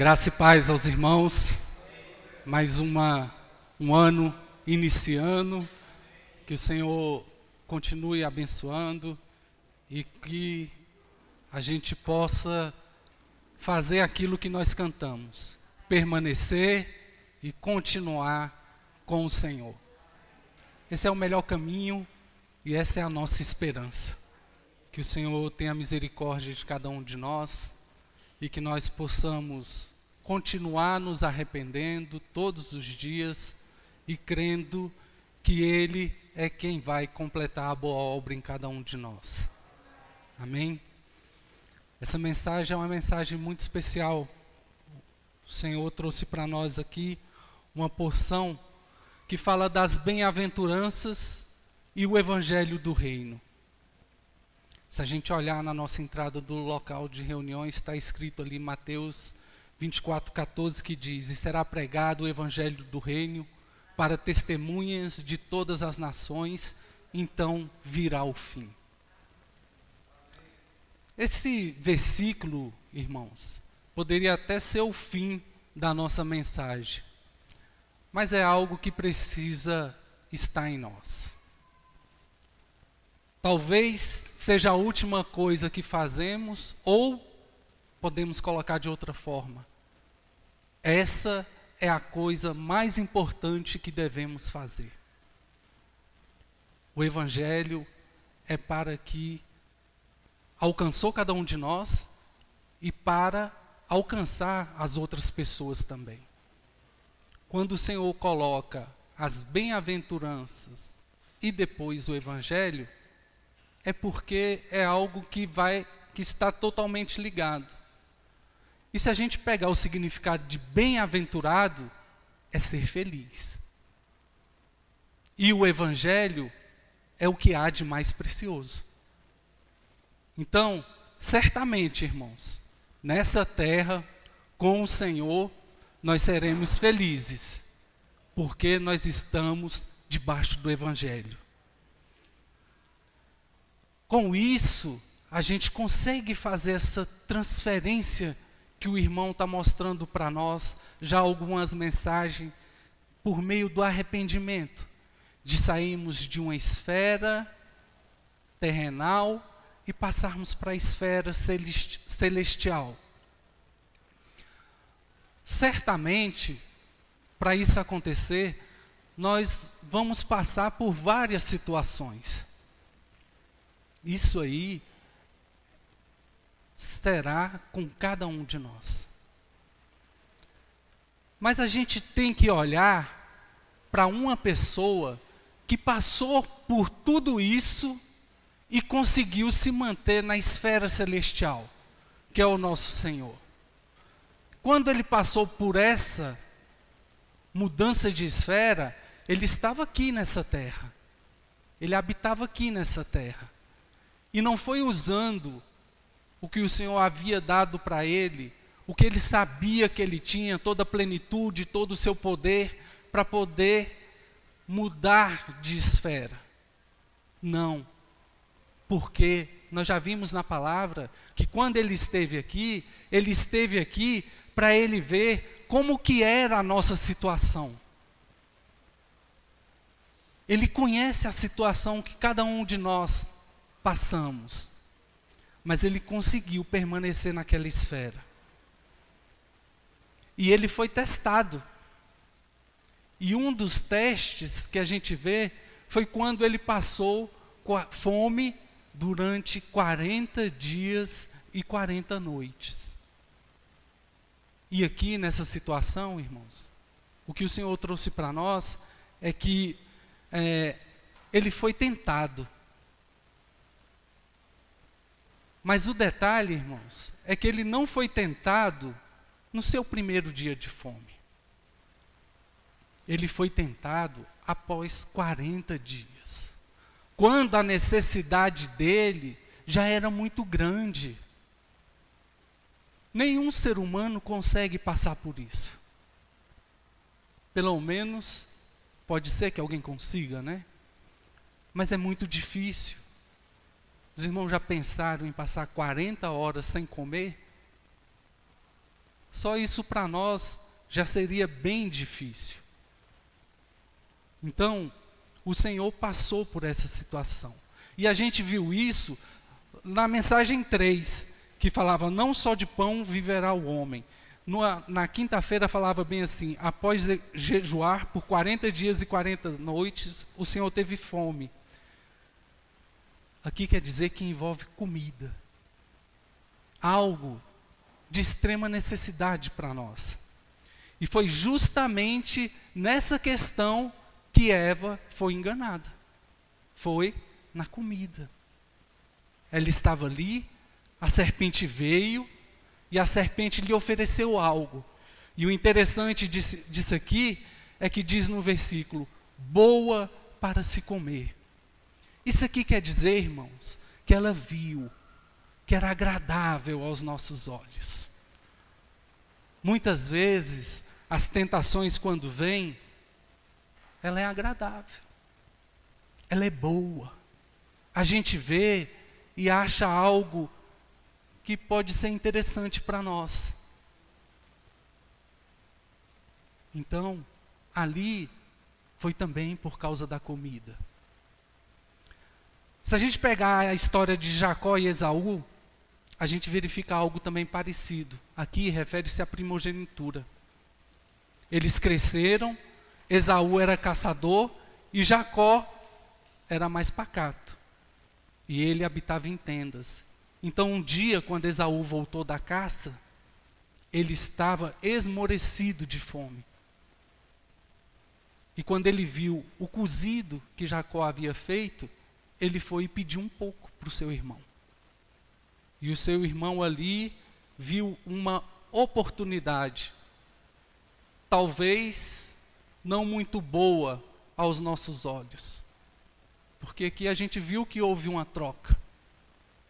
Graça e paz aos irmãos. Mais uma, um ano iniciando. Que o Senhor continue abençoando e que a gente possa fazer aquilo que nós cantamos, permanecer e continuar com o Senhor. Esse é o melhor caminho e essa é a nossa esperança. Que o Senhor tenha misericórdia de cada um de nós e que nós possamos continuar nos arrependendo todos os dias e crendo que Ele é quem vai completar a boa obra em cada um de nós. Amém? Essa mensagem é uma mensagem muito especial. O Senhor trouxe para nós aqui uma porção que fala das bem-aventuranças e o evangelho do reino. Se a gente olhar na nossa entrada do local de reuniões, está escrito ali Mateus 24, 14, que diz: E será pregado o evangelho do reino para testemunhas de todas as nações, então virá o fim. Esse versículo, irmãos, poderia até ser o fim da nossa mensagem, mas é algo que precisa estar em nós. Talvez seja a última coisa que fazemos, ou podemos colocar de outra forma. Essa é a coisa mais importante que devemos fazer. O Evangelho é para que alcançou cada um de nós e para alcançar as outras pessoas também. Quando o Senhor coloca as bem-aventuranças e depois o Evangelho, é porque é algo que vai que está totalmente ligado. E se a gente pegar o significado de bem-aventurado, é ser feliz. E o evangelho é o que há de mais precioso. Então, certamente, irmãos, nessa terra, com o Senhor, nós seremos felizes, porque nós estamos debaixo do Evangelho. Com isso, a gente consegue fazer essa transferência que o irmão está mostrando para nós, já algumas mensagens, por meio do arrependimento, de sairmos de uma esfera terrenal e passarmos para a esfera celestial. Certamente, para isso acontecer, nós vamos passar por várias situações. Isso aí será com cada um de nós. Mas a gente tem que olhar para uma pessoa que passou por tudo isso e conseguiu se manter na esfera celestial, que é o nosso Senhor. Quando ele passou por essa mudança de esfera, ele estava aqui nessa terra. Ele habitava aqui nessa terra. E não foi usando o que o Senhor havia dado para ele, o que ele sabia que ele tinha, toda a plenitude, todo o seu poder, para poder mudar de esfera. Não. Porque nós já vimos na palavra que quando ele esteve aqui, ele esteve aqui para ele ver como que era a nossa situação. Ele conhece a situação que cada um de nós passamos. Mas ele conseguiu permanecer naquela esfera. E ele foi testado. E um dos testes que a gente vê foi quando ele passou fome durante 40 dias e 40 noites. E aqui nessa situação, irmãos, o que o Senhor trouxe para nós é que é, ele foi tentado. Mas o detalhe, irmãos, é que ele não foi tentado no seu primeiro dia de fome. Ele foi tentado após 40 dias. Quando a necessidade dele já era muito grande. Nenhum ser humano consegue passar por isso. Pelo menos, pode ser que alguém consiga, né? Mas é muito difícil. Os irmãos já pensaram em passar 40 horas sem comer? só isso para nós já seria bem difícil. Então, o Senhor passou por essa situação. E a gente viu isso na mensagem 3, que falava: Não só de pão viverá o homem. Na, quinta-feira falava bem assim: Após jejuar por 40 dias e 40 noites, o Senhor teve fome. Aqui quer dizer que envolve comida. Algo de extrema necessidade para nós. E foi justamente nessa questão que Eva foi enganada. Foi na comida. Ela estava ali, a serpente veio e a serpente lhe ofereceu algo. E o interessante disso, disso aqui é que diz no versículo: boa para se comer. Isso aqui quer dizer, irmãos, que ela viu que era agradável aos nossos olhos. Muitas vezes, as tentações, quando vêm, ela é agradável, ela é boa. A gente vê e acha algo que pode ser interessante para nós. Então, ali foi também por causa da comida. Se a gente pegar a história de Jacó e Esaú, a gente verifica algo também parecido. Aqui refere-se à primogenitura. Eles cresceram, Esaú era caçador e Jacó era mais pacato. E ele habitava em tendas. Então, um dia, quando Esaú voltou da caça, ele estava esmorecido de fome. E quando ele viu o cozido que Jacó havia feito, ele foi pediu um pouco para o seu irmão. E o seu irmão ali viu uma oportunidade, talvez não muito boa aos nossos olhos. Porque aqui a gente viu que houve uma troca,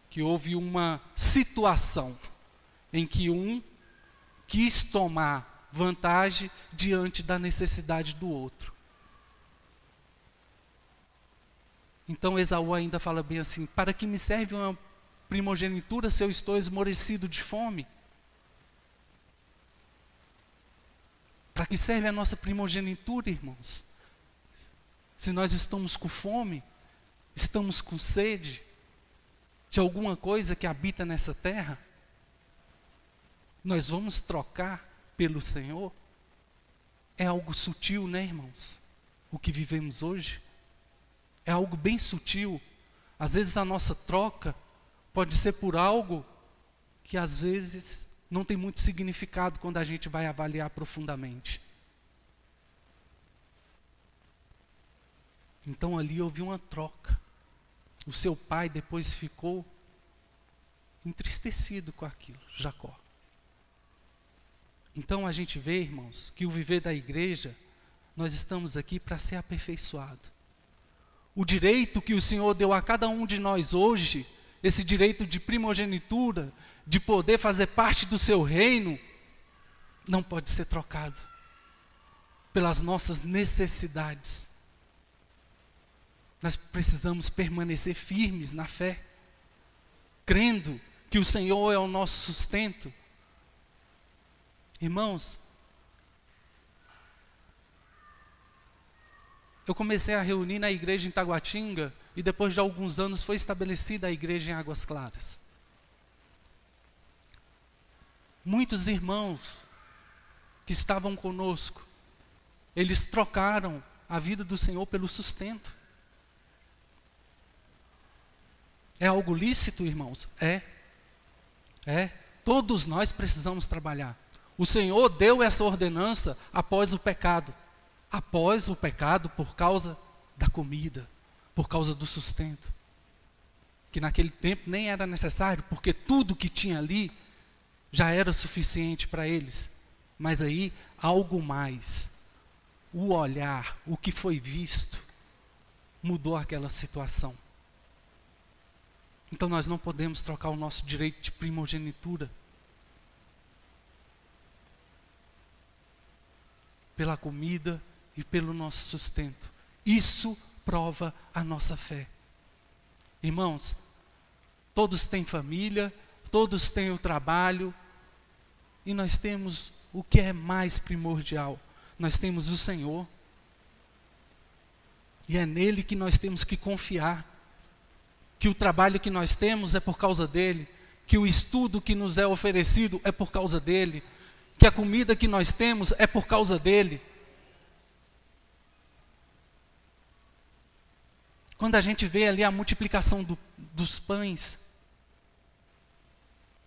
que houve uma situação em que um quis tomar vantagem diante da necessidade do outro. Então Esaú ainda fala bem assim: para que me serve uma primogenitura se eu estou esmorecido de fome? Para que serve a nossa primogenitura, irmãos? Se nós estamos com fome, estamos com sede de alguma coisa que habita nessa terra, nós vamos trocar pelo Senhor? É algo sutil, né, irmãos? O que vivemos hoje é algo bem sutil. Às vezes a nossa troca pode ser por algo que às vezes não tem muito significado quando a gente vai avaliar profundamente. Então ali houve uma troca. O seu pai depois ficou entristecido com aquilo, Jacó. Então a gente vê, irmãos, que o viver da igreja, nós estamos aqui para ser aperfeiçoado. O direito que o Senhor deu a cada um de nós hoje, esse direito de primogenitura, de poder fazer parte do seu reino, não pode ser trocado pelas nossas necessidades. Nós precisamos permanecer firmes na fé, crendo que o Senhor é o nosso sustento. Irmãos, eu comecei a reunir na igreja em Taguatinga e depois de alguns anos foi estabelecida a igreja em Águas Claras. Muitos irmãos que estavam conosco, eles trocaram a vida do Senhor pelo sustento. É algo lícito, irmãos? É. É. Todos nós precisamos trabalhar. O Senhor deu essa ordenança após o pecado. Após o pecado, por causa da comida, por causa do sustento. Que naquele tempo nem era necessário, porque tudo que tinha ali já era suficiente para eles. Mas aí, algo mais. O olhar, o que foi visto, mudou aquela situação. Então nós não podemos trocar o nosso direito de primogenitura pela comida e pelo nosso sustento. Isso prova a nossa fé. Irmãos, todos têm família, todos têm o trabalho, e nós temos o que é mais primordial: nós temos o Senhor. E é nele que nós temos que confiar. Que o trabalho que nós temos é por causa dele, que o estudo que nos é oferecido é por causa dele, que a comida que nós temos é por causa dele. Quando a gente vê ali a multiplicação do, dos pães,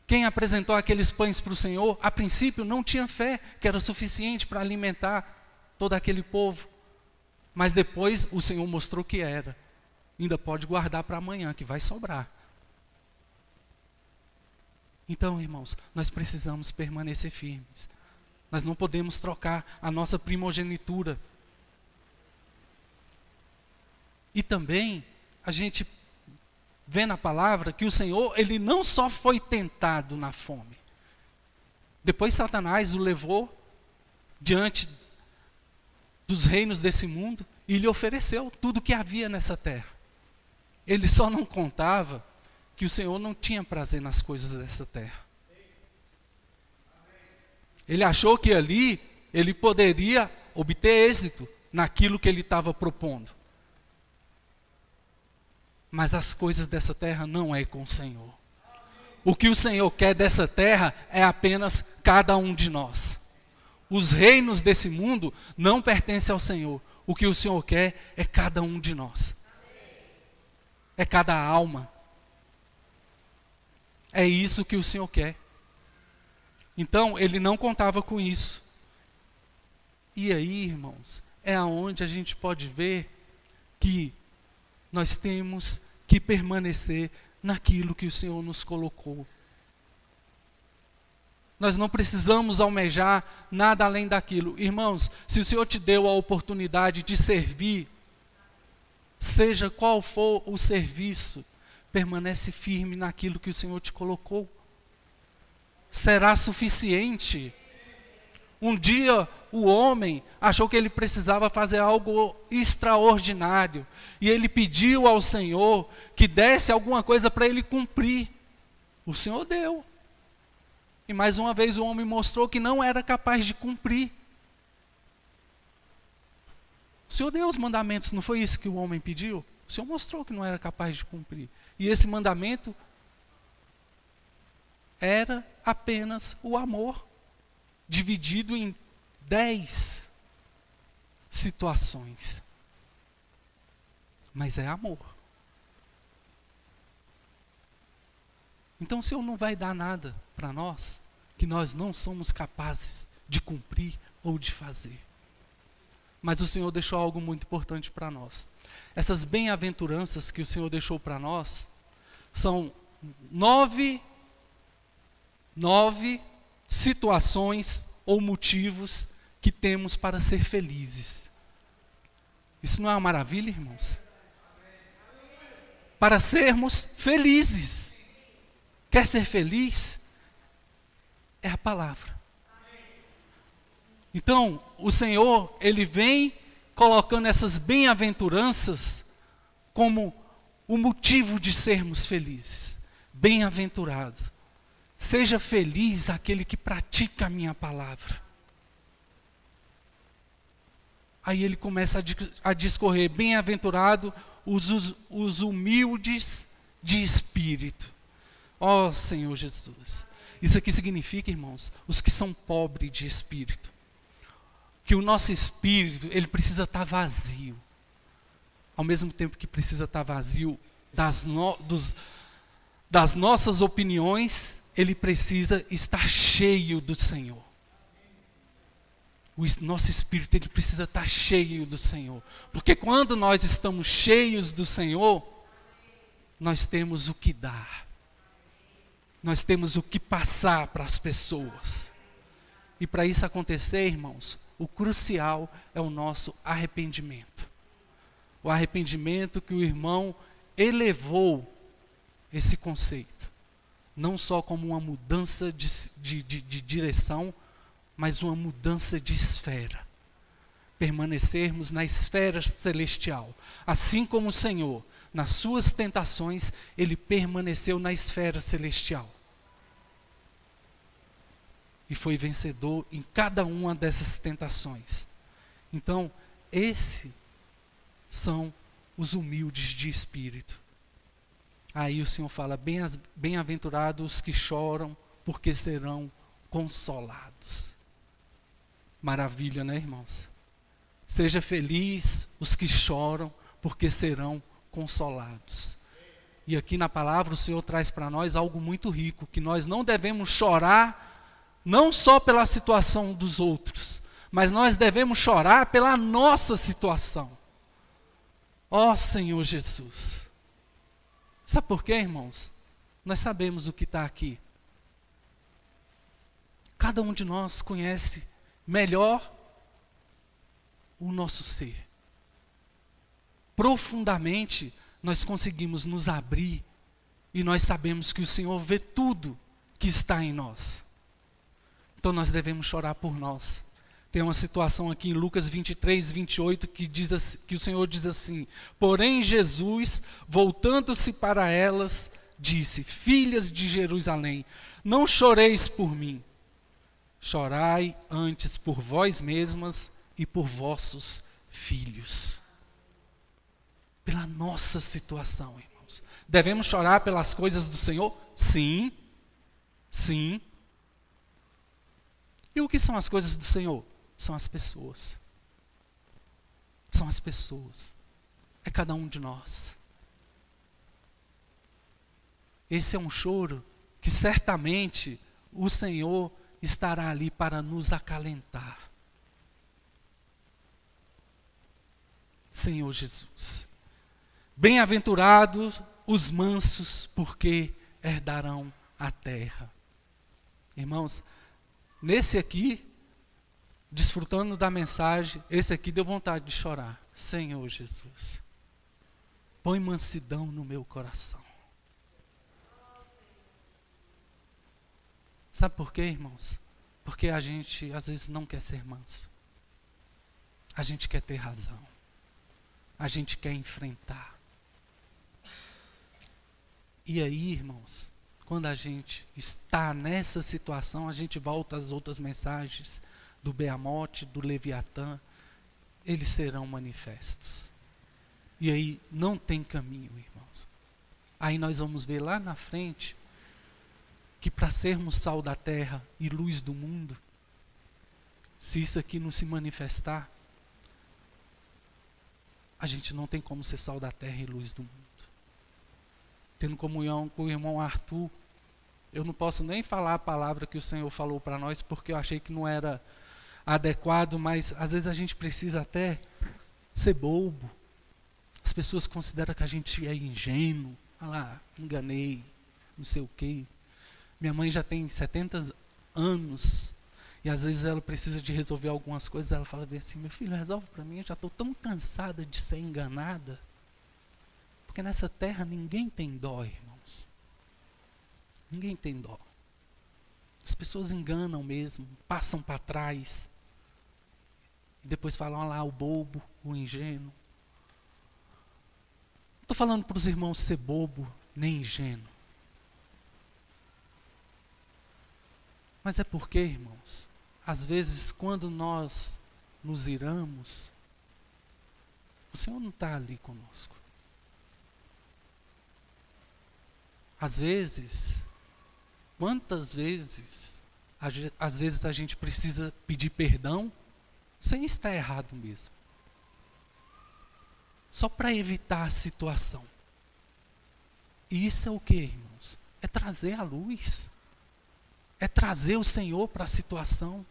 quem apresentou aqueles pães para o Senhor, a princípio não tinha fé que era suficiente para alimentar todo aquele povo. Mas depois o Senhor mostrou que era. Ainda pode guardar para amanhã, que vai sobrar. Então, irmãos, nós precisamos permanecer firmes. Nós não podemos trocar a nossa primogenitura e também a gente vê na palavra que o Senhor, ele não só foi tentado na fome. Depois Satanás o levou diante dos reinos desse mundo e lhe ofereceu tudo que havia nessa terra. Ele só não contava que o Senhor não tinha prazer nas coisas dessa terra. Ele achou que ali ele poderia obter êxito naquilo que ele estava propondo. Mas as coisas dessa terra não é com o Senhor. O que o Senhor quer dessa terra é apenas cada um de nós. Os reinos desse mundo não pertencem ao Senhor. O que o Senhor quer é cada um de nós. É cada alma. É isso que o Senhor quer. Então, ele não contava com isso. E aí, irmãos, é aonde a gente pode ver que nós temos que permanecer naquilo que o Senhor nos colocou. Nós não precisamos almejar nada além daquilo. Irmãos, se o Senhor te deu a oportunidade de servir, seja qual for o serviço, permanece firme naquilo que o Senhor te colocou. Será suficiente. Um dia o homem achou que ele precisava fazer algo extraordinário. E ele pediu ao Senhor que desse alguma coisa para ele cumprir. O Senhor deu. E mais uma vez o homem mostrou que não era capaz de cumprir. O Senhor deu os mandamentos, não foi isso que o homem pediu? O Senhor mostrou que não era capaz de cumprir. E esse mandamento era apenas o amor, dividido em dez situações. Mas é amor. Então, o Senhor não vai dar nada para nós que nós não somos capazes de cumprir ou de fazer. Mas o Senhor deixou algo muito importante para nós. Essas bem-aventuranças que o Senhor deixou para nós são nove, nove situações ou motivos que temos para ser felizes. Isso não é uma maravilha, irmãos? Para sermos felizes. Quer ser feliz? É a palavra. Então, o Senhor, Ele vem colocando essas bem-aventuranças como o motivo de sermos felizes. Bem-aventurado. Seja feliz aquele que pratica a minha palavra. Aí ele começa a, discorrer: bem-aventurado os, os, os, humildes de espírito. Ó oh, Senhor Jesus. Isso aqui significa, irmãos, os que são pobres de espírito. Que o nosso espírito, ele precisa estar vazio. Ao mesmo tempo que precisa estar vazio das, no, dos, das nossas opiniões, ele precisa estar cheio do Senhor o nosso espírito ele precisa estar cheio do Senhor. Porque quando nós estamos cheios do Senhor, nós temos o que dar. Nós temos o que passar para as pessoas. E para isso acontecer, irmãos, o crucial é o nosso arrependimento. O arrependimento que o irmão elevou esse conceito. Não só como uma mudança de, de, de, de direção, mas uma mudança de esfera. Permanecermos na esfera celestial. Assim como o Senhor, nas suas tentações, ele permaneceu na esfera celestial. e foi vencedor em cada uma dessas tentações. Então, esses são os humildes de espírito. Aí o Senhor fala: bem-aventurados que choram, porque serão consolados. Maravilha, né, irmãos? Seja feliz os que choram, porque serão consolados. E aqui na palavra o Senhor traz para nós algo muito rico, que nós não devemos chorar não só pela situação dos outros, mas nós devemos chorar pela nossa situação. Ó oh, Senhor Jesus. Sabe por quê, irmãos? Nós sabemos o que está aqui. Cada um de nós conhece melhor o nosso ser. Profundamente, nós conseguimos nos abrir e nós sabemos que o Senhor vê tudo que está em nós. Então nós devemos chorar por nós. Tem uma situação aqui em Lucas 23, 28 que diz que o Senhor diz assim: "Porém Jesus, voltando-se para elas, disse: Filhas de Jerusalém, não choreis por mim, Chorai antes por vós mesmas e por vossos filhos. Pela nossa situação, irmãos. Devemos chorar pelas coisas do Senhor? Sim. Sim. E o que são as coisas do Senhor? São as pessoas. São as pessoas. É cada um de nós. Esse é um choro que certamente o Senhor estará ali para nos acalentar. Senhor Jesus. Bem-aventurados os mansos, porque herdarão a terra. Irmãos, nesse aqui, desfrutando da mensagem, esse aqui deu vontade de chorar. Senhor Jesus, põe mansidão no meu coração. Sabe por quê, irmãos? Porque a gente às vezes não quer ser manso. A gente quer ter razão. A gente quer enfrentar. E aí, irmãos, quando a gente está nessa situação, a gente volta às outras mensagens do Beamote, do Leviatã, eles serão manifestos. E aí não tem caminho, irmãos. Aí nós vamos ver lá na frente que para sermos sal da terra e luz do mundo, se isso aqui não se manifestar, a gente não tem como ser sal da terra e luz do mundo. Tendo comunhão com o irmão Arthur, eu não posso nem falar a palavra que o Senhor falou para nós, porque eu achei que não era adequado, mas às vezes a gente precisa até ser bobo. As pessoas consideram que a gente é ingênuo. Ah lá, enganei, não sei o quê. Minha mãe já tem 70 anos e às vezes ela precisa de resolver algumas coisas. Ela fala bem assim: Meu filho, resolve para mim. Eu já estou tão cansada de ser enganada. Porque nessa terra ninguém tem dó, irmãos. Ninguém tem dó. As pessoas enganam mesmo, passam para trás. E depois falam lá o bobo, o ingênuo. Não estou falando para os irmãos ser bobo nem ingênuo. Mas é porque, irmãos, às vezes quando nós nos iramos, o Senhor não está ali conosco. Às vezes, quantas vezes, às vezes a gente precisa pedir perdão sem estar errado mesmo. Só para evitar a situação. E isso é o que, irmãos? É trazer a luz é trazer o Senhor para a situação.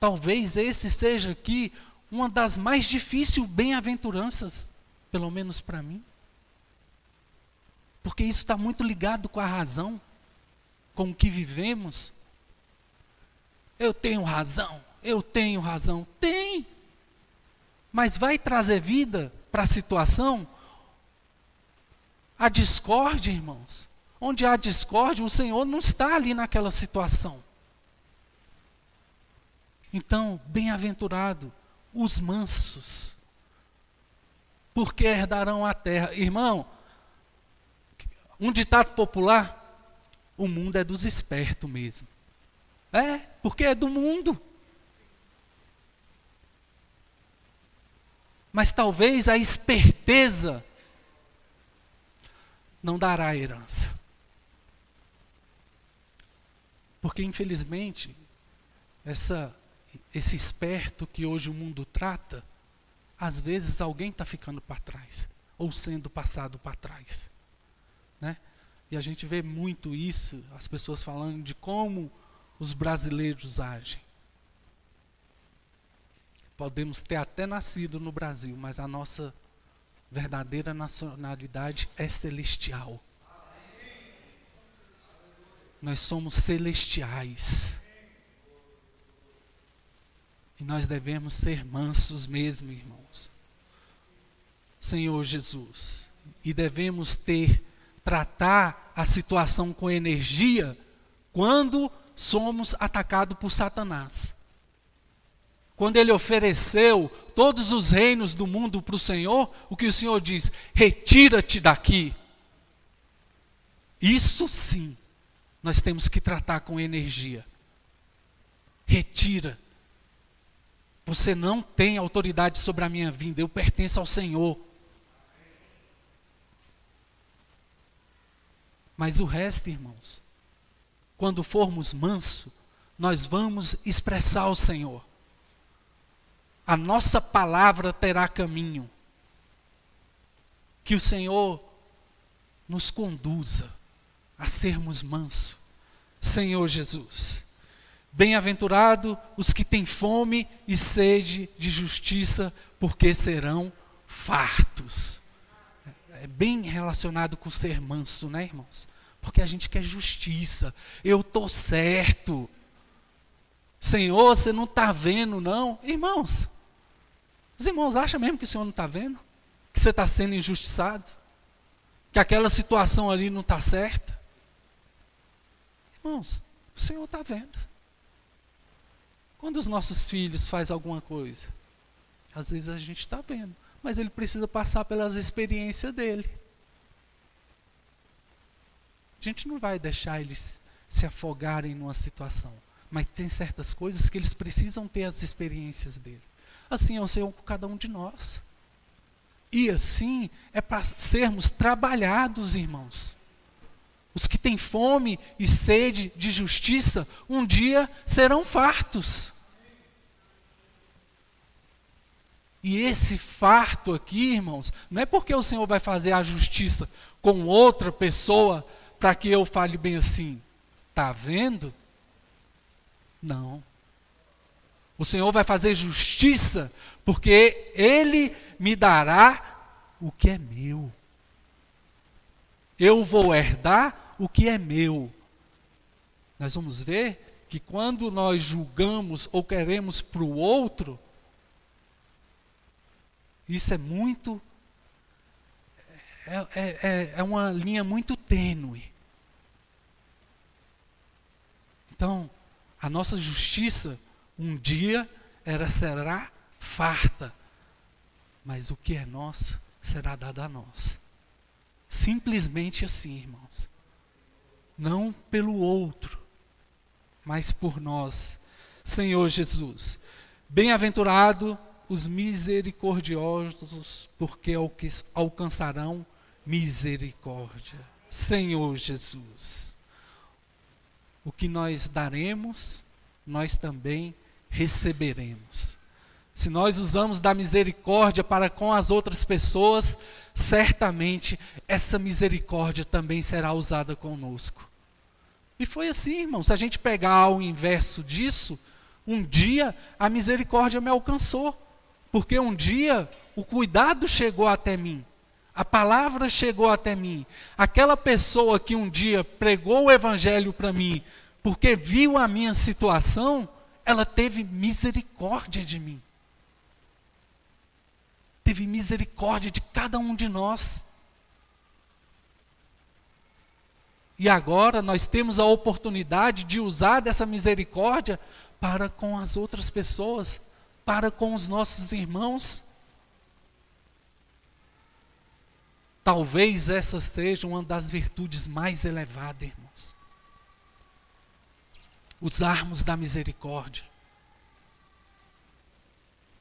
Talvez esse seja aqui uma das mais difíceis bem-aventuranças, pelo menos para mim. Porque isso está muito ligado com a razão, com o que vivemos. Eu tenho razão, eu tenho razão. Tem. Mas vai trazer vida para a situação? A discórdia, irmãos, Onde há discórdia, o Senhor não está ali naquela situação. Então, bem-aventurado os mansos, porque herdarão a terra. Irmão, um ditado popular: o mundo é dos espertos mesmo. É, porque é do mundo. Mas talvez a esperteza não dará herança. Porque, infelizmente, essa, esse esperto que hoje o mundo trata, às vezes alguém está ficando para trás, ou sendo passado para trás. Né? E a gente vê muito isso, as pessoas falando de como os brasileiros agem. Podemos ter até nascido no Brasil, mas a nossa verdadeira nacionalidade é celestial. Nós somos celestiais. E nós devemos ser mansos mesmo, irmãos. Senhor Jesus. E devemos ter, tratar a situação com energia quando somos atacados por Satanás. Quando ele ofereceu todos os reinos do mundo para o Senhor, o que o Senhor diz? Retira-te daqui. Isso sim, nós temos que tratar com energia. Retira. Você não tem autoridade sobre a minha vida, eu pertenço ao Senhor. Mas o resto, irmãos, quando formos manso, nós vamos expressar o Senhor a nossa palavra terá caminho. Que o Senhor nos conduza a sermos mansos. Senhor Jesus. Bem-aventurado os que têm fome e sede de justiça, porque serão fartos. É bem relacionado com ser manso, né, irmãos? Porque a gente quer justiça. Eu estou certo. Senhor, você não está vendo, não? Irmãos, os irmãos acham mesmo que o Senhor não está vendo? Que você está sendo injustiçado? Que aquela situação ali não está certa? Irmãos, o Senhor está vendo. Quando os nossos filhos fazem alguma coisa, às vezes a gente está vendo, mas ele precisa passar pelas experiências dele. A gente não vai deixar eles se afogarem numa situação, mas tem certas coisas que eles precisam ter as experiências dele. Assim é o Senhor com cada um de nós. E assim é para sermos trabalhados, irmãos. Os que têm fome e sede de justiça, um dia serão fartos. E esse farto aqui, irmãos, não é porque o Senhor vai fazer a justiça com outra pessoa para que eu fale bem assim, tá vendo? Não. O Senhor vai fazer justiça, porque Ele me dará o que é meu. Eu vou herdar o que é meu. Nós vamos ver que quando nós julgamos ou queremos para o outro, isso é muito. É, é, é, é uma linha muito tênue. Então, a nossa justiça um dia era será farta, mas o que é nosso será dado a nós. Simplesmente assim, irmãos. Não pelo outro, mas por nós. Senhor Jesus, bem-aventurado os misericordiosos, porque alcançarão misericórdia. Senhor Jesus, o que nós daremos, nós também receberemos. Se nós usamos da misericórdia para com as outras pessoas, certamente essa misericórdia também será usada conosco. E foi assim, irmão. Se a gente pegar o inverso disso, um dia a misericórdia me alcançou, porque um dia o cuidado chegou até mim, a palavra chegou até mim. Aquela pessoa que um dia pregou o evangelho para mim, porque viu a minha situação, ela teve misericórdia de mim. Teve misericórdia de cada um de nós. E agora nós temos a oportunidade de usar dessa misericórdia para com as outras pessoas, para com os nossos irmãos. Talvez essa seja uma das virtudes mais elevadas, irmãos. usarmos da misericórdia.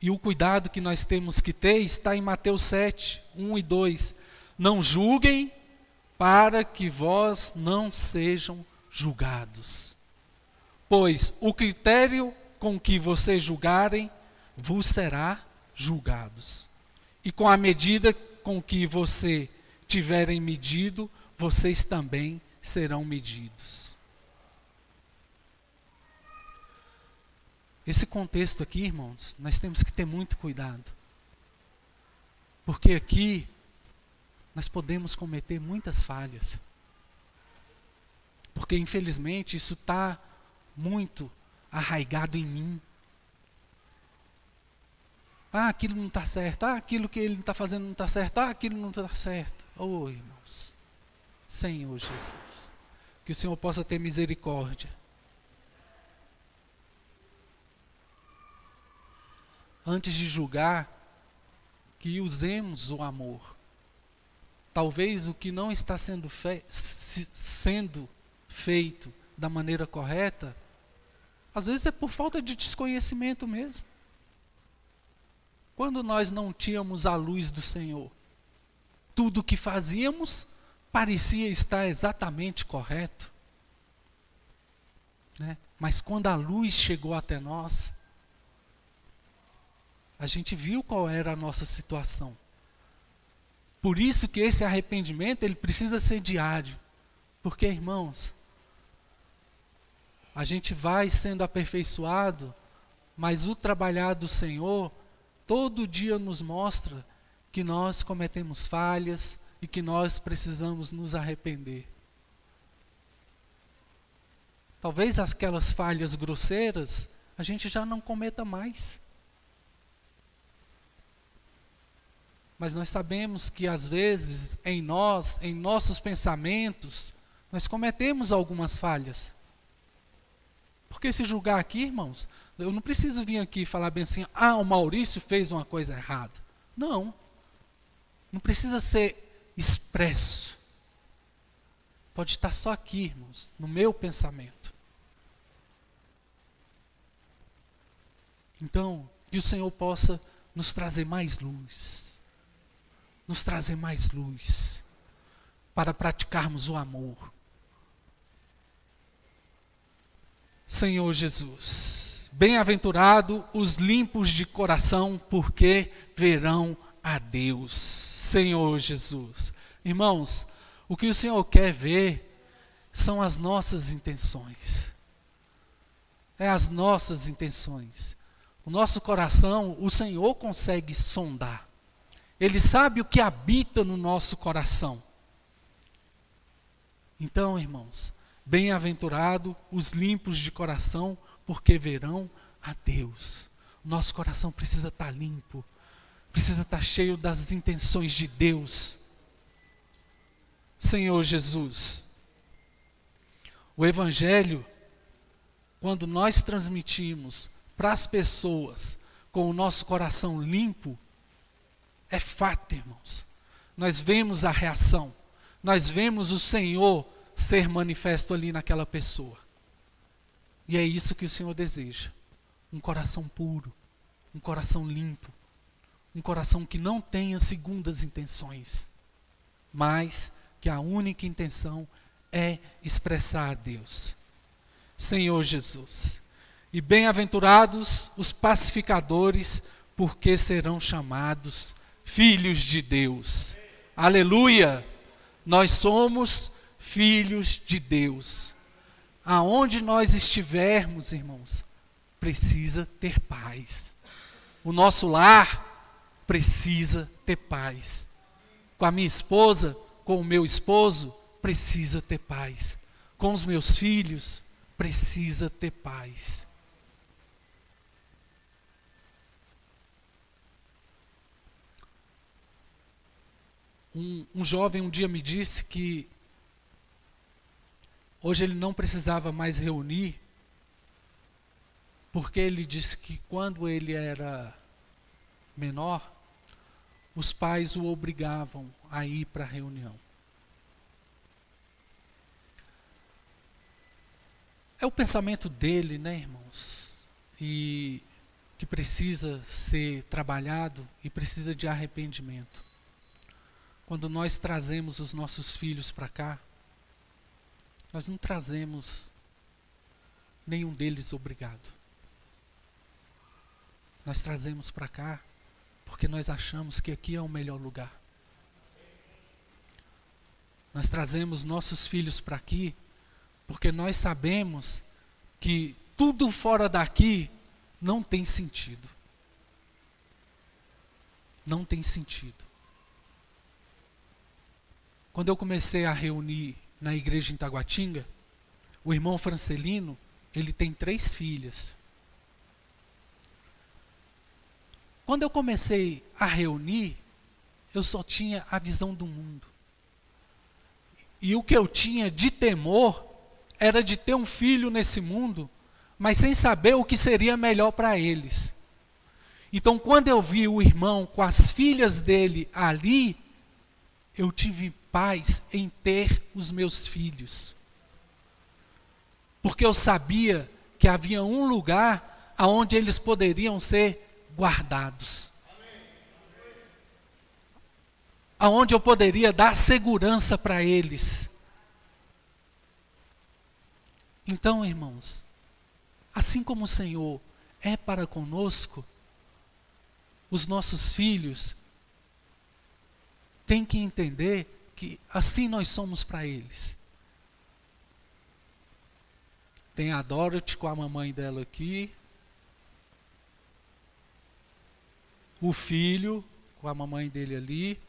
E o cuidado que nós temos que ter está em Mateus 7, 1 e 2. Não julguem para que vós não sejam julgados. Pois o critério com que vocês julgarem vos será julgados. E com a medida com que você tiverem medido, vocês também serão medidos. Esse contexto aqui, irmãos, nós temos que ter muito cuidado. Porque aqui nós podemos cometer muitas falhas. Porque, infelizmente, isso está muito arraigado em mim. Ah, aquilo não está certo. Ah, aquilo que ele está fazendo não está certo. Ah, aquilo não está certo. Oh, irmãos. Senhor Jesus. Que o Senhor possa ter misericórdia. Antes de julgar, que usemos o amor. Talvez o que não está sendo, fe sendo feito da maneira correta, às vezes é por falta de desconhecimento mesmo. Quando nós não tínhamos a luz do Senhor, tudo o que fazíamos parecia estar exatamente correto. Né? Mas quando a luz chegou até nós, a gente viu qual era a nossa situação. Por isso que esse arrependimento ele precisa ser diário. Porque, irmãos, a gente vai sendo aperfeiçoado, mas o trabalhar do Senhor todo dia nos mostra que nós cometemos falhas e que nós precisamos nos arrepender. Talvez aquelas falhas grosseiras a gente já não cometa mais. Mas nós sabemos que às vezes em nós, em nossos pensamentos, nós cometemos algumas falhas. Porque se julgar aqui, irmãos, eu não preciso vir aqui falar bem assim, ah, o Maurício fez uma coisa errada. Não. Não precisa ser expresso. Pode estar só aqui, irmãos, no meu pensamento. Então, que o Senhor possa nos trazer mais luz. Nos trazer mais luz. Para praticarmos o amor. Senhor Jesus. Bem-aventurado os limpos de coração, porque verão a Deus. Senhor Jesus. Irmãos, o que o Senhor quer ver são as nossas intenções. É as nossas intenções. O nosso coração, o Senhor consegue sondar. Ele sabe o que habita no nosso coração. Então, irmãos, bem-aventurado os limpos de coração, porque verão a Deus. Nosso coração precisa estar tá limpo, precisa estar tá cheio das intenções de Deus. Senhor Jesus, o Evangelho, quando nós transmitimos para as pessoas com o nosso coração limpo, é fato, irmãos. Nós vemos a reação, nós vemos o Senhor ser manifesto ali naquela pessoa. E é isso que o Senhor deseja: um coração puro, um coração limpo, um coração que não tenha segundas intenções, mas que a única intenção é expressar a Deus. Senhor Jesus, e bem-aventurados os pacificadores, porque serão chamados filhos de Deus. Aleluia! Nós somos filhos de Deus aonde nós estivermos, irmãos, precisa ter paz. O nosso lar precisa ter paz. Com a minha esposa, com o meu esposo, precisa ter paz. Com os meus filhos, precisa ter paz. Um, um jovem um dia me disse que Hoje ele não precisava mais reunir, porque ele disse que quando ele era menor, os pais o obrigavam a ir para a reunião. é o pensamento dele, né, irmãos? E que precisa ser trabalhado e precisa de arrependimento. Quando nós trazemos os nossos filhos para cá, nós não trazemos nenhum deles obrigado. Nós trazemos para cá porque nós achamos que aqui é o melhor lugar. Nós trazemos nossos filhos para aqui porque nós sabemos que tudo fora daqui não tem sentido. Não tem sentido. Quando eu comecei a reunir na igreja em Taguatinga, o irmão Francelino, ele tem três filhas. Quando eu comecei a reunir, eu só tinha a visão do mundo. E o que eu tinha de temor era de ter um filho nesse mundo, mas sem saber o que seria melhor para eles. Então, quando eu vi o irmão com as filhas dele ali, eu tive paz em ter os meus filhos. Porque eu sabia que havia um lugar aonde eles poderiam ser guardados. Aonde eu poderia dar segurança para eles. Então, irmãos, assim como o Senhor é para conosco, os nossos filhos têm que entender que assim nós somos para eles. Tem a Dorothy com a mamãe dela aqui. O filho com a mamãe dele ali.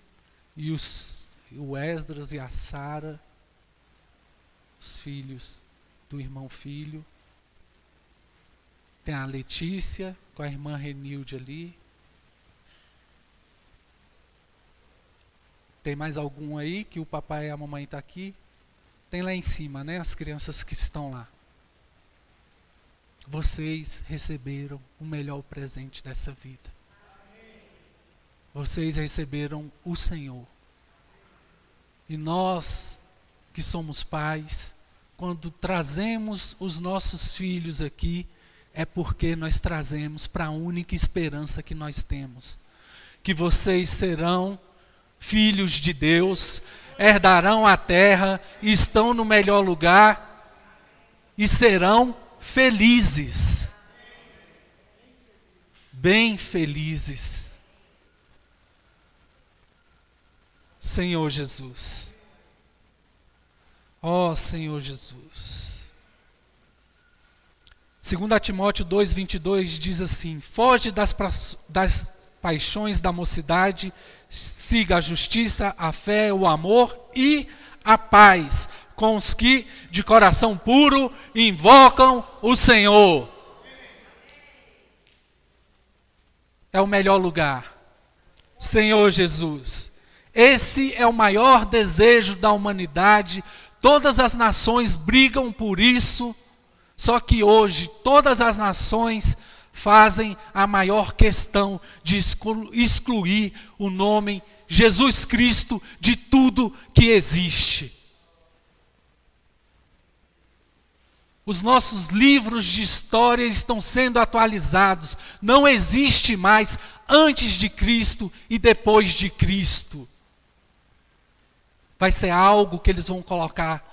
E os, o Esdras e a Sara, os filhos do irmão filho. Tem a Letícia com a irmã Renilde ali. Tem mais algum aí que o papai e a mamãe estão tá aqui? Tem lá em cima, né? As crianças que estão lá. Vocês receberam o melhor presente dessa vida. Vocês receberam o Senhor. E nós, que somos pais, quando trazemos os nossos filhos aqui, é porque nós trazemos para a única esperança que nós temos. Que vocês serão filhos de Deus, herdarão a terra, estão no melhor lugar e serão felizes. Bem felizes. Senhor Jesus. Ó oh, Senhor Jesus. 2 Timóteo 2,22 diz assim: Foge das, das paixões da mocidade siga a justiça, a fé, o amor e a paz com os que de coração puro invocam o Senhor. É o melhor lugar. Senhor Jesus. Esse é o maior desejo da humanidade. Todas as nações brigam por isso. Só que hoje todas as nações fazem a maior questão de excluir o nome Jesus Cristo de tudo que existe. Os nossos livros de história estão sendo atualizados. Não existe mais antes de Cristo e depois de Cristo. Vai ser algo que eles vão colocar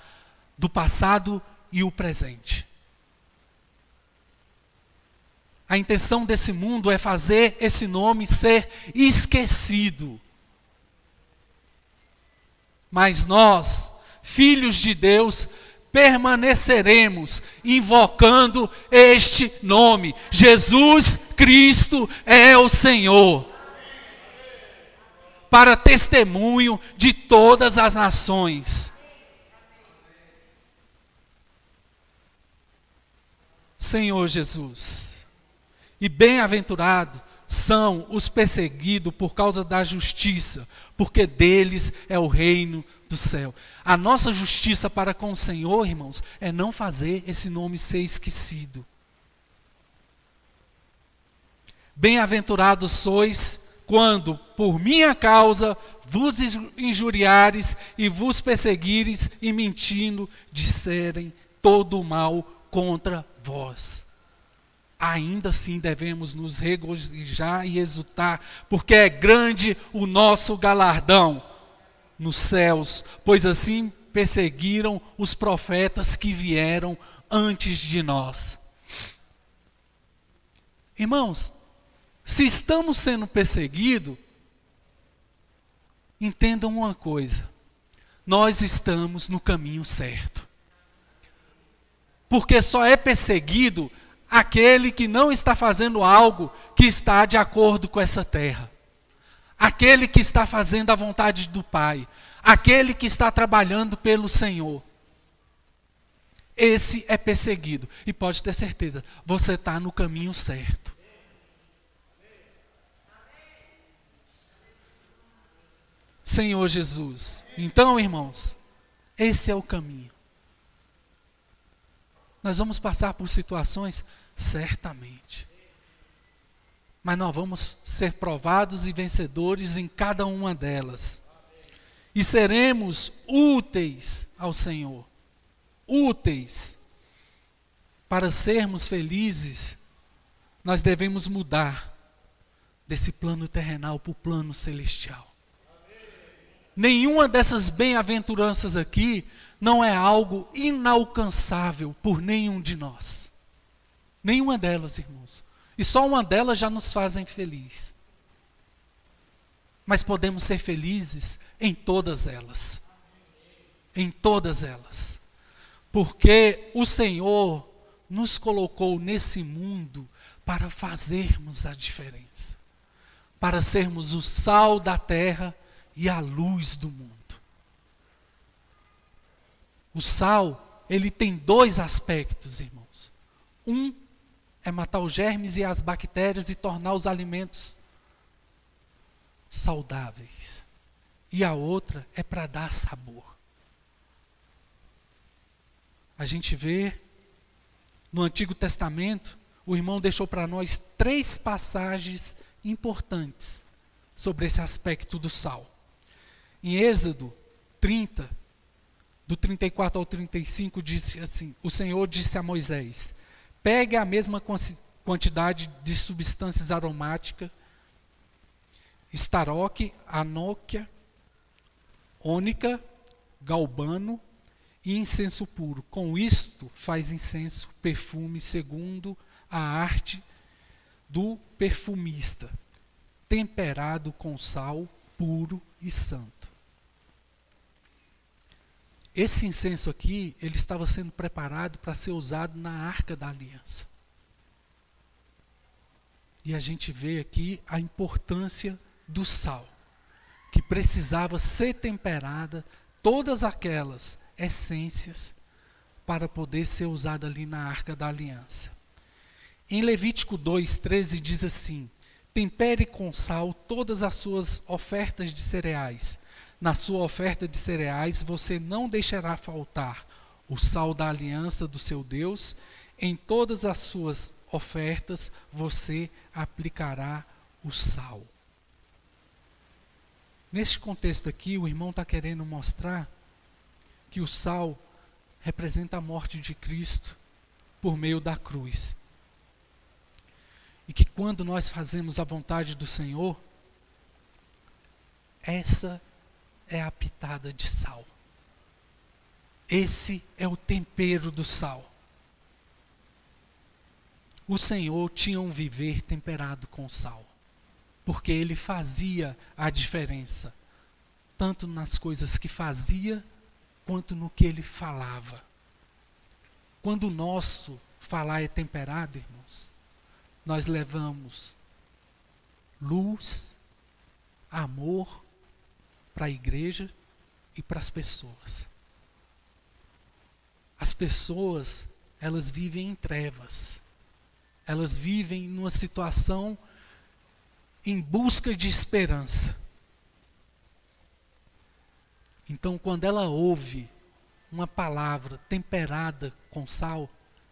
do passado e o presente. A intenção desse mundo é fazer esse nome ser esquecido. Mas nós, filhos de Deus, permaneceremos invocando este nome. Jesus Cristo é o Senhor. Para testemunho de todas as nações. Senhor Jesus. E bem-aventurados são os perseguidos por causa da justiça, porque deles é o reino do céu. A nossa justiça para com o Senhor, irmãos, é não fazer esse nome ser esquecido. Bem-aventurados sois quando, por minha causa, vos injuriares e vos perseguires e mentindo, disserem todo o mal contra vós. Ainda assim devemos nos regozijar e exultar, porque é grande o nosso galardão nos céus, pois assim perseguiram os profetas que vieram antes de nós. Irmãos, se estamos sendo perseguidos, entendam uma coisa: nós estamos no caminho certo. Porque só é perseguido aquele que não está fazendo algo que está de acordo com essa terra. Aquele que está fazendo a vontade do Pai. Aquele que está trabalhando pelo Senhor. Esse é perseguido. E pode ter certeza, você está no caminho certo. Senhor Jesus. Então, irmãos, esse é o caminho. Nós vamos passar por situações? Certamente. Mas nós vamos ser provados e vencedores em cada uma delas. E seremos úteis ao Senhor. Úteis. Para sermos felizes, nós devemos mudar desse plano terrenal para o plano celestial. Nenhuma dessas bem-aventuranças aqui não é algo inalcançável por nenhum de nós. Nenhuma delas, irmãos. E só uma delas já nos fazem feliz. Mas podemos ser felizes em todas elas. Em todas elas. Porque o Senhor nos colocou nesse mundo para fazermos a diferença. Para sermos o sal da terra e a luz do mundo. O sal, ele tem dois aspectos, irmãos. Um é matar os germes e as bactérias e tornar os alimentos saudáveis. E a outra é para dar sabor. A gente vê no Antigo Testamento, o irmão deixou para nós três passagens importantes sobre esse aspecto do sal. Em Êxodo 30, do 34 ao 35, diz assim: O Senhor disse a Moisés: Pegue a mesma quantidade de substâncias aromáticas, estaroque, anóquia, ônica, galbano e incenso puro. Com isto faz incenso, perfume, segundo a arte do perfumista, temperado com sal puro e santo. Esse incenso aqui, ele estava sendo preparado para ser usado na arca da aliança. E a gente vê aqui a importância do sal, que precisava ser temperada, todas aquelas essências, para poder ser usada ali na arca da aliança. Em Levítico 2,13 diz assim: Tempere com sal todas as suas ofertas de cereais na sua oferta de cereais, você não deixará faltar o sal da aliança do seu Deus. Em todas as suas ofertas, você aplicará o sal. Neste contexto aqui, o irmão está querendo mostrar que o sal representa a morte de Cristo por meio da cruz. E que quando nós fazemos a vontade do Senhor, essa é a pitada de sal. Esse é o tempero do sal. O Senhor tinha um viver temperado com sal, porque ele fazia a diferença, tanto nas coisas que fazia, quanto no que ele falava. Quando o nosso falar é temperado, irmãos, nós levamos luz, amor para a igreja e para as pessoas. As pessoas, elas vivem em trevas. Elas vivem numa situação em busca de esperança. Então, quando ela ouve uma palavra temperada com sal,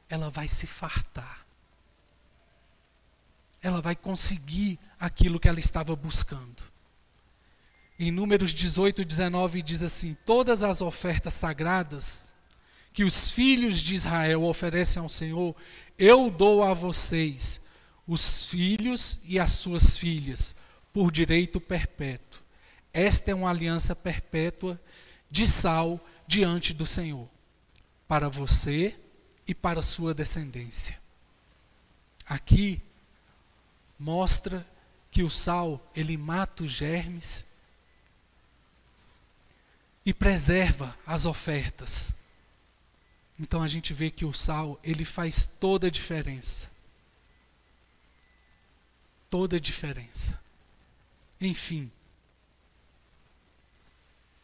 ela vai se fartar. Ela vai conseguir aquilo que ela estava buscando. Em Números 18, 19 diz assim: Todas as ofertas sagradas que os filhos de Israel oferecem ao Senhor, eu dou a vocês os filhos e as suas filhas por direito perpétuo. Esta é uma aliança perpétua de sal diante do Senhor, para você e para sua descendência. Aqui mostra que o sal ele mata os germes e preserva as ofertas. Então a gente vê que o sal ele faz toda a diferença. Toda a diferença. Enfim,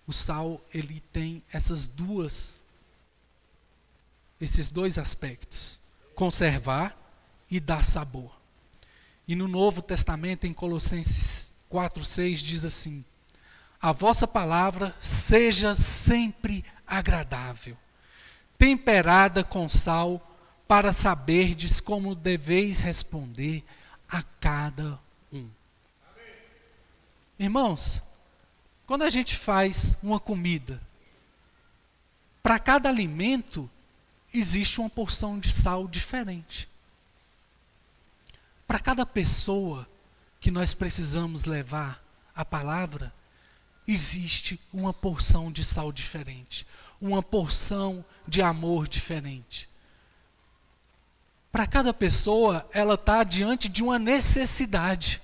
o sal ele tem essas duas esses dois aspectos: conservar e dar sabor. E no Novo Testamento, em Colossenses 4:6 diz assim: A vossa palavra seja sempre agradável, temperada com sal, para saberdes como deveis responder a cada um. Irmãos, quando a gente faz uma comida, para cada alimento existe uma porção de sal diferente. Para cada pessoa que nós precisamos levar a palavra, existe uma porção de sal diferente, uma porção de amor diferente. Para cada pessoa, ela está diante de uma necessidade.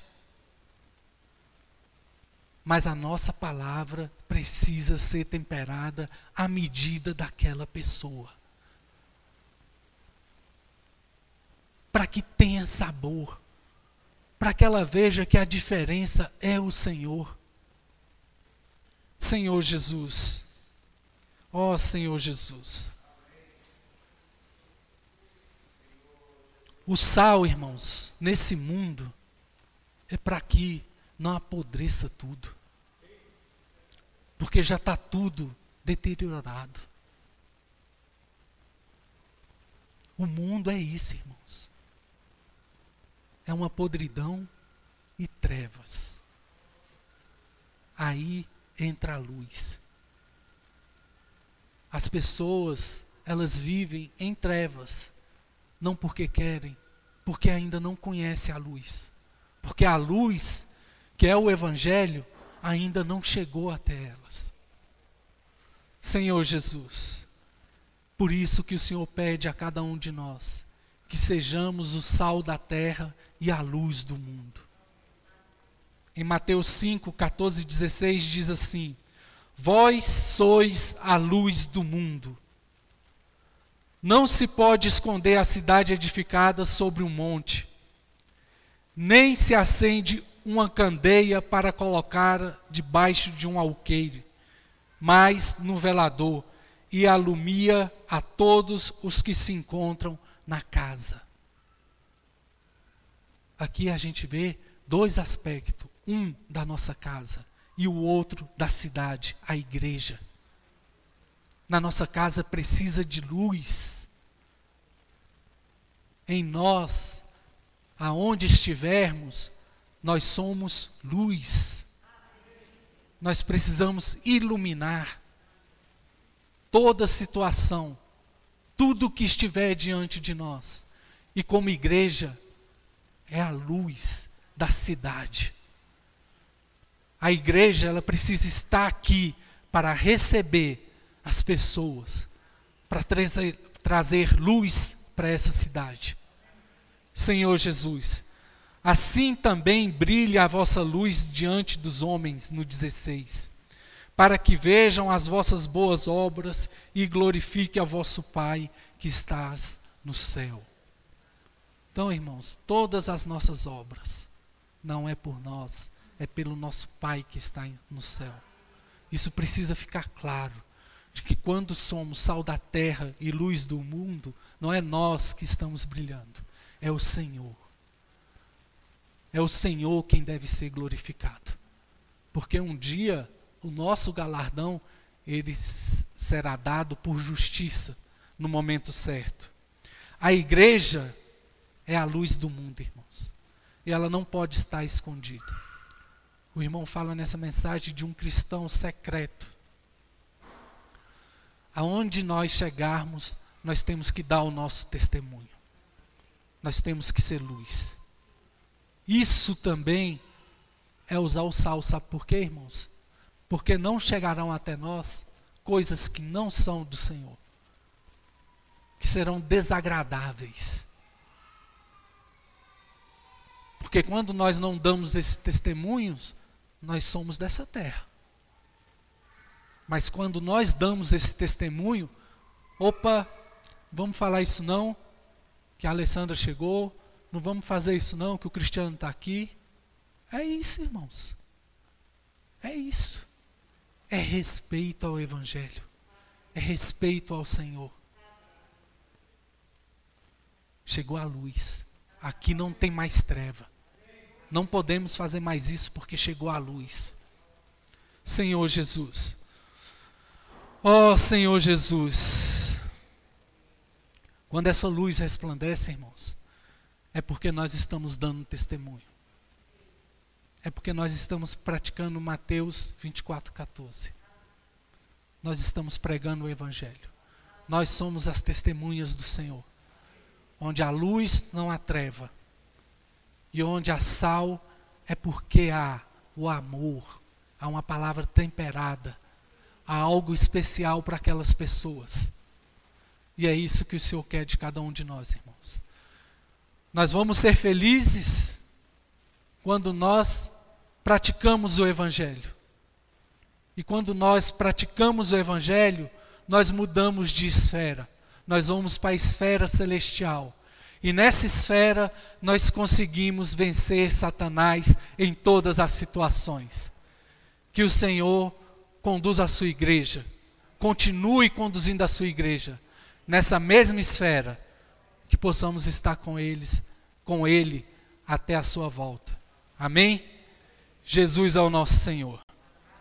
Mas a nossa palavra precisa ser temperada à medida daquela pessoa. Para que tenha sabor. Para que ela veja que a diferença é o Senhor. Senhor Jesus. Ó oh, Senhor Jesus. O sal, irmãos, nesse mundo, é para que não apodreça tudo. Porque já está tudo deteriorado. O mundo é isso, irmãos. É uma podridão e trevas. Aí entra a luz. As pessoas, elas vivem em trevas, não porque querem, porque ainda não conhecem a luz. Porque a luz que é o Evangelho, ainda não chegou até elas. Senhor Jesus, por isso que o Senhor pede a cada um de nós que sejamos o sal da terra e a luz do mundo. Em Mateus 5, 14 e 16 diz assim: Vós sois a luz do mundo. Não se pode esconder a cidade edificada sobre um monte, nem se acende uma candeia para colocar debaixo de um alqueire, mas no velador, e alumia a todos os que se encontram na casa. Aqui a gente vê dois aspectos: um da nossa casa e o outro da cidade, a igreja. Na nossa casa precisa de luz. Em nós, aonde estivermos, nós somos luz. Nós precisamos iluminar toda situação, tudo que estiver diante de nós. E como igreja, é a luz da cidade. A igreja, ela precisa estar aqui para receber as pessoas, para trazer, trazer luz para essa cidade. Senhor Jesus, Assim também brilhe a vossa luz diante dos homens, no 16, para que vejam as vossas boas obras e glorifique a vosso Pai que estás no céu. Então, irmãos, todas as nossas obras não é por nós, é pelo nosso Pai que está no céu. Isso precisa ficar claro, de que quando somos sal da terra e luz do mundo, não é nós que estamos brilhando, é o Senhor. É o Senhor quem deve ser glorificado. Porque um dia o nosso galardão ele será dado por justiça no momento certo. A igreja é a luz do mundo, irmãos. E ela não pode estar escondida. O irmão fala nessa mensagem de um cristão secreto. aonde nós chegarmos, nós temos que dar o nosso testemunho. Nós temos que ser luz. Isso também é usar o sal, sabe por quê, irmãos? Porque não chegarão até nós coisas que não são do Senhor, que serão desagradáveis. Porque quando nós não damos esses testemunhos, nós somos dessa terra. Mas quando nós damos esse testemunho, opa, vamos falar isso não, que a Alessandra chegou, não vamos fazer isso não, que o Cristiano está aqui. É isso, irmãos. É isso. É respeito ao Evangelho. É respeito ao Senhor. Chegou a luz. Aqui não tem mais treva. Não podemos fazer mais isso porque chegou a luz. Senhor Jesus. Ó oh, Senhor Jesus, quando essa luz resplandece, irmãos, é porque nós estamos dando testemunho. É porque nós estamos praticando Mateus 24, 14. Nós estamos pregando o Evangelho. Nós somos as testemunhas do Senhor. Onde a luz não há treva. E onde há sal é porque há o amor. Há uma palavra temperada há algo especial para aquelas pessoas. E é isso que o Senhor quer de cada um de nós, irmãos. Nós vamos ser felizes quando nós praticamos o Evangelho. E quando nós praticamos o Evangelho, nós mudamos de esfera. Nós vamos para a esfera celestial. E nessa esfera nós conseguimos vencer Satanás em todas as situações. Que o Senhor conduz a sua igreja, continue conduzindo a sua igreja nessa mesma esfera, que possamos estar com eles, com ele até a sua volta. Amém? Jesus é o nosso Senhor.